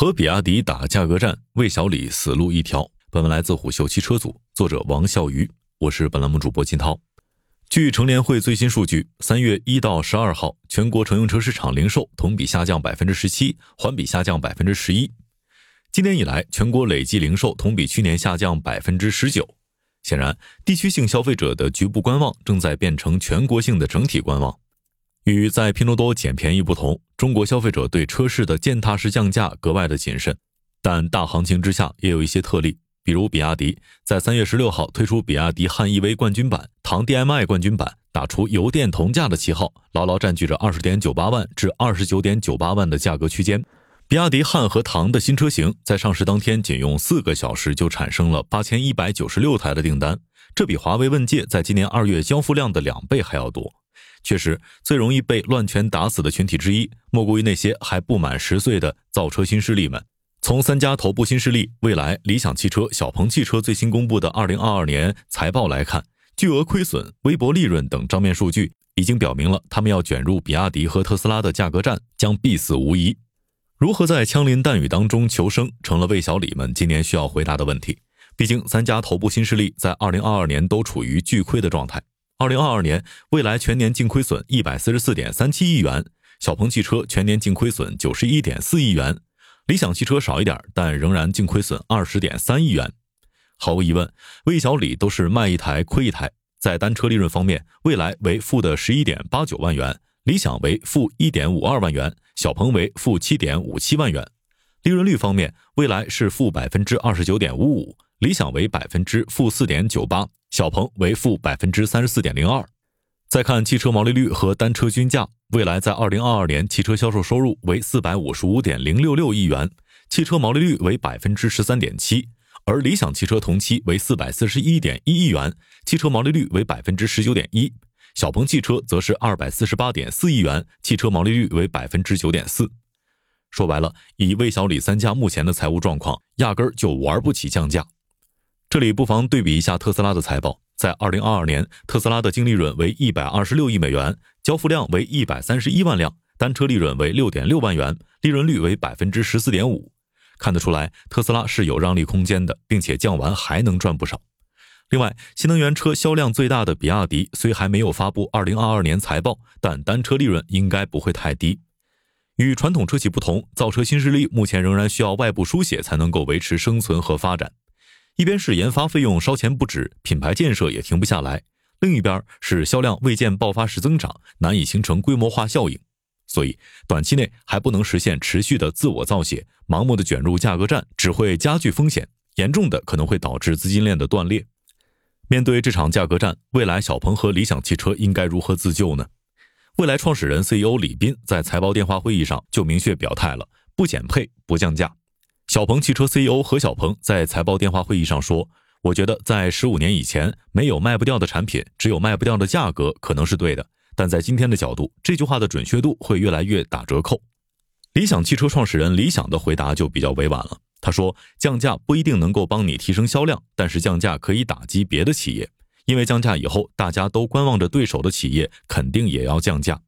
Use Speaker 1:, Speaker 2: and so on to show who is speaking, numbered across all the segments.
Speaker 1: 和比亚迪打价格战，魏小李死路一条。本文来自虎嗅汽车组，作者王笑鱼，我是本栏目主播金涛。据乘联会最新数据，三月一到十二号，全国乘用车市场零售同比下降百分之十七，环比下降百分之十一。今年以来，全国累计零售同比去年下降百分之十九。显然，地区性消费者的局部观望正在变成全国性的整体观望。与在拼多多捡便宜不同，中国消费者对车市的践踏式降价格外的谨慎。但大行情之下，也有一些特例，比如比亚迪在三月十六号推出比亚迪汉 EV 冠军版、唐 DM-i 冠军版，打出油电同价的旗号，牢牢占据着二十点九八万至二十九点九八万的价格区间。比亚迪汉和唐的新车型在上市当天，仅用四个小时就产生了八千一百九十六台的订单，这比华为问界在今年二月交付量的两倍还要多。确实，最容易被乱拳打死的群体之一，莫过于那些还不满十岁的造车新势力们。从三家头部新势力蔚来、理想汽车、小鹏汽车最新公布的二零二二年财报来看，巨额亏损、微薄利润等账面数据，已经表明了他们要卷入比亚迪和特斯拉的价格战将必死无疑。如何在枪林弹雨当中求生，成了魏小李们今年需要回答的问题。毕竟，三家头部新势力在二零二二年都处于巨亏的状态。二零二二年，蔚来全年净亏损一百四十四点三七亿元，小鹏汽车全年净亏损九十一点四亿元，理想汽车少一点，但仍然净亏损二十点三亿元。毫无疑问，魏小李都是卖一台亏一台。在单车利润方面，蔚来为负的十一点八九万元，理想为负一点五二万元，小鹏为负七点五七万元。利润率方面，蔚来是负百分之二十九点五五，理想为百分之负四点九八。小鹏为负百分之三十四点零二。再看汽车毛利率和单车均价，未来在二零二二年汽车销售收入为四百五十五点零六六亿元，汽车毛利率为百分之十三点七；而理想汽车同期为四百四十一点一亿元，汽车毛利率为百分之十九点一；小鹏汽车则是二百四十八点四亿元，汽车毛利率为百分之九点四。说白了，以魏小李三家目前的财务状况，压根儿就玩不起降价。这里不妨对比一下特斯拉的财报，在二零二二年，特斯拉的净利润为一百二十六亿美元，交付量为一百三十一万辆，单车利润为六点六万元，利润率为百分之十四点五。看得出来，特斯拉是有让利空间的，并且降完还能赚不少。另外，新能源车销量最大的比亚迪虽还没有发布二零二二年财报，但单车利润应该不会太低。与传统车企不同，造车新势力目前仍然需要外部输血才能够维持生存和发展。一边是研发费用烧钱不止，品牌建设也停不下来；另一边是销量未见爆发式增长，难以形成规模化效应。所以，短期内还不能实现持续的自我造血，盲目的卷入价格战只会加剧风险，严重的可能会导致资金链的断裂。面对这场价格战，未来小鹏和理想汽车应该如何自救呢？未来创始人 CEO 李斌在财报电话会议上就明确表态了：不减配，不降价。小鹏汽车 CEO 何小鹏在财报电话会议上说：“我觉得在十五年以前，没有卖不掉的产品，只有卖不掉的价格，可能是对的。但在今天的角度，这句话的准确度会越来越打折扣。”理想汽车创始人李想的回答就比较委婉了。他说：“降价不一定能够帮你提升销量，但是降价可以打击别的企业，因为降价以后，大家都观望着对手的企业肯定也要降价。”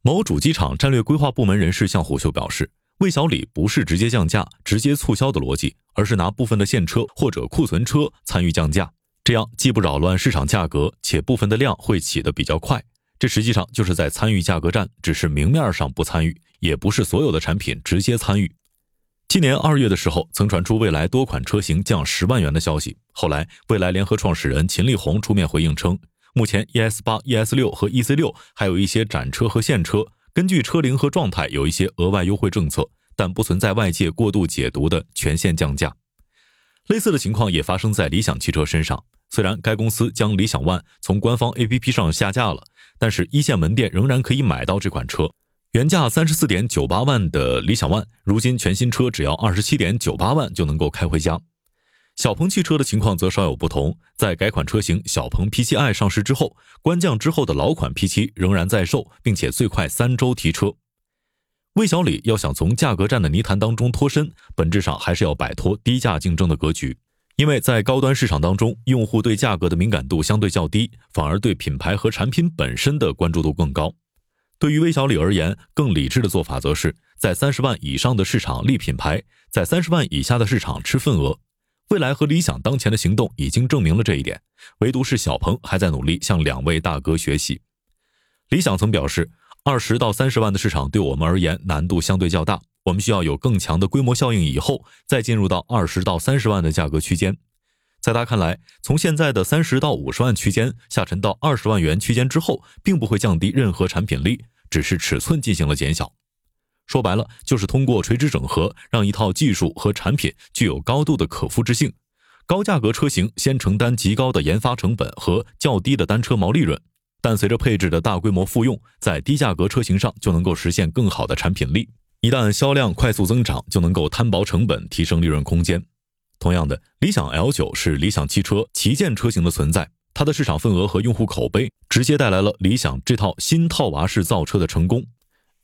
Speaker 1: 某主机厂战略规划部门人士向虎嗅表示。魏小李不是直接降价、直接促销的逻辑，而是拿部分的现车或者库存车参与降价，这样既不扰乱市场价格，且部分的量会起得比较快。这实际上就是在参与价格战，只是明面上不参与，也不是所有的产品直接参与。今年二月的时候，曾传出未来多款车型降十万元的消息，后来未来联合创始人秦力宏出面回应称，目前 ES 八、ES 六和 EC 六还有一些展车和现车。根据车龄和状态有一些额外优惠政策，但不存在外界过度解读的全线降价。类似的情况也发生在理想汽车身上。虽然该公司将理想 ONE 从官方 APP 上下架了，但是一线门店仍然可以买到这款车。原价三十四点九八万的理想 ONE，如今全新车只要二十七点九八万就能够开回家。小鹏汽车的情况则稍有不同，在改款车型小鹏 P7i 上市之后，官降之后的老款 P7 仍然在售，并且最快三周提车。魏小李要想从价格战的泥潭当中脱身，本质上还是要摆脱低价竞争的格局，因为在高端市场当中，用户对价格的敏感度相对较低，反而对品牌和产品本身的关注度更高。对于魏小李而言，更理智的做法则是。在三十万以上的市场立品牌，在三十万以下的市场吃份额。未来和理想当前的行动已经证明了这一点，唯独是小鹏还在努力向两位大哥学习。理想曾表示，二十到三十万的市场对我们而言难度相对较大，我们需要有更强的规模效应以后，再进入到二十到三十万的价格区间。在他看来，从现在的三十到五十万区间下沉到二十万元区间之后，并不会降低任何产品力，只是尺寸进行了减小。说白了，就是通过垂直整合，让一套技术和产品具有高度的可复制性。高价格车型先承担极高的研发成本和较低的单车毛利润，但随着配置的大规模复用，在低价格车型上就能够实现更好的产品力。一旦销量快速增长，就能够摊薄成本，提升利润空间。同样的，理想 L 九是理想汽车旗舰车型的存在，它的市场份额和用户口碑直接带来了理想这套新套娃式造车的成功。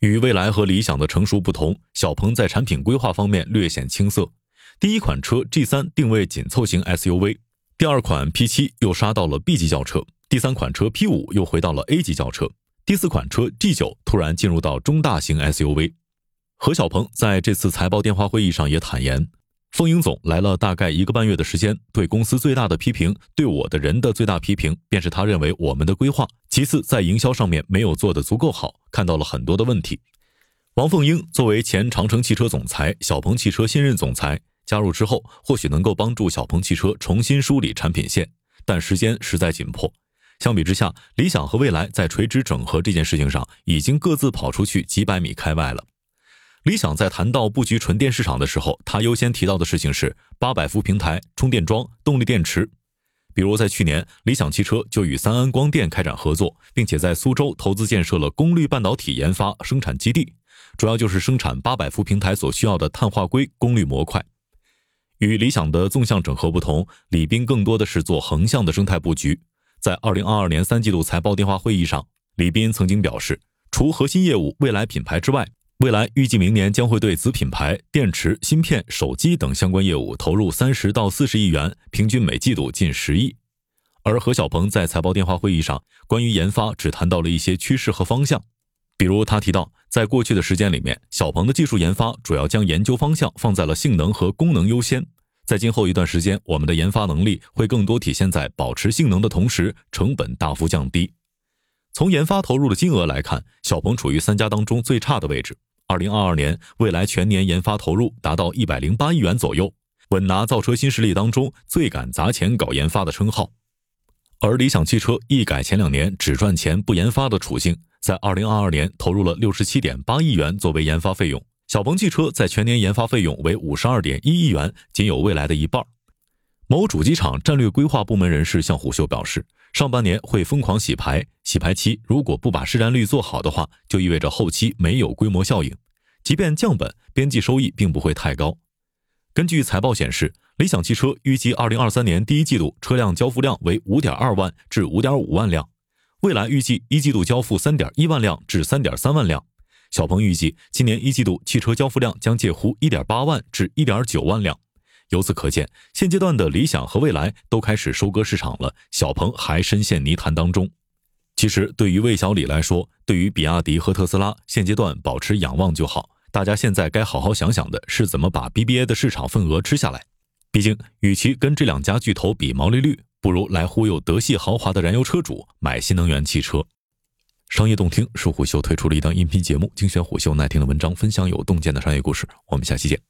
Speaker 1: 与蔚来和理想的成熟不同，小鹏在产品规划方面略显青涩。第一款车 G 三定位紧凑型 SUV，第二款 P 七又杀到了 B 级轿车，第三款车 P 五又回到了 A 级轿车，第四款车 G 九突然进入到中大型 SUV。何小鹏在这次财报电话会议上也坦言。凤英总来了大概一个半月的时间，对公司最大的批评，对我的人的最大批评，便是他认为我们的规划，其次在营销上面没有做得足够好，看到了很多的问题。王凤英作为前长城汽车总裁、小鹏汽车新任总裁，加入之后，或许能够帮助小鹏汽车重新梳理产品线，但时间实在紧迫。相比之下，理想和蔚来在垂直整合这件事情上，已经各自跑出去几百米开外了。理想在谈到布局纯电市场的时候，他优先提到的事情是八百伏平台、充电桩、动力电池。比如在去年，理想汽车就与三安光电开展合作，并且在苏州投资建设了功率半导体研发生产基地，主要就是生产八百伏平台所需要的碳化硅功率模块。与理想的纵向整合不同，李斌更多的是做横向的生态布局。在二零二二年三季度财报电话会议上，李斌曾经表示，除核心业务未来品牌之外，未来预计明年将会对子品牌、电池、芯片、手机等相关业务投入三十到四十亿元，平均每季度近十亿。而何小鹏在财报电话会议上，关于研发只谈到了一些趋势和方向，比如他提到，在过去的时间里面，小鹏的技术研发主要将研究方向放在了性能和功能优先，在今后一段时间，我们的研发能力会更多体现在保持性能的同时，成本大幅降低。从研发投入的金额来看，小鹏处于三家当中最差的位置。二零二二年，未来全年研发投入达到一百零八亿元左右，稳拿造车新势力当中最敢砸钱搞研发的称号。而理想汽车一改前两年只赚钱不研发的处境，在二零二二年投入了六十七点八亿元作为研发费用。小鹏汽车在全年研发费用为五十二点一亿元，仅有未来的一半。某主机厂战略规划部门人士向虎嗅表示。上半年会疯狂洗牌，洗牌期如果不把市占率做好的话，就意味着后期没有规模效应。即便降本，边际收益并不会太高。根据财报显示，理想汽车预计二零二三年第一季度车辆交付量为五点二万至五点五万辆，未来预计一季度交付三点一万辆至三点三万辆，小鹏预计今年一季度汽车交付量将介乎一点八万至一点九万辆。由此可见，现阶段的理想和蔚来都开始收割市场了，小鹏还深陷泥潭当中。其实，对于魏小李来说，对于比亚迪和特斯拉，现阶段保持仰望就好。大家现在该好好想想的是怎么把 BBA 的市场份额吃下来。毕竟，与其跟这两家巨头比毛利率，不如来忽悠德系豪华的燃油车主买新能源汽车。商业洞听是虎嗅推出了一档音频节目，精选虎嗅耐听的文章，分享有洞见的商业故事。我们下期见。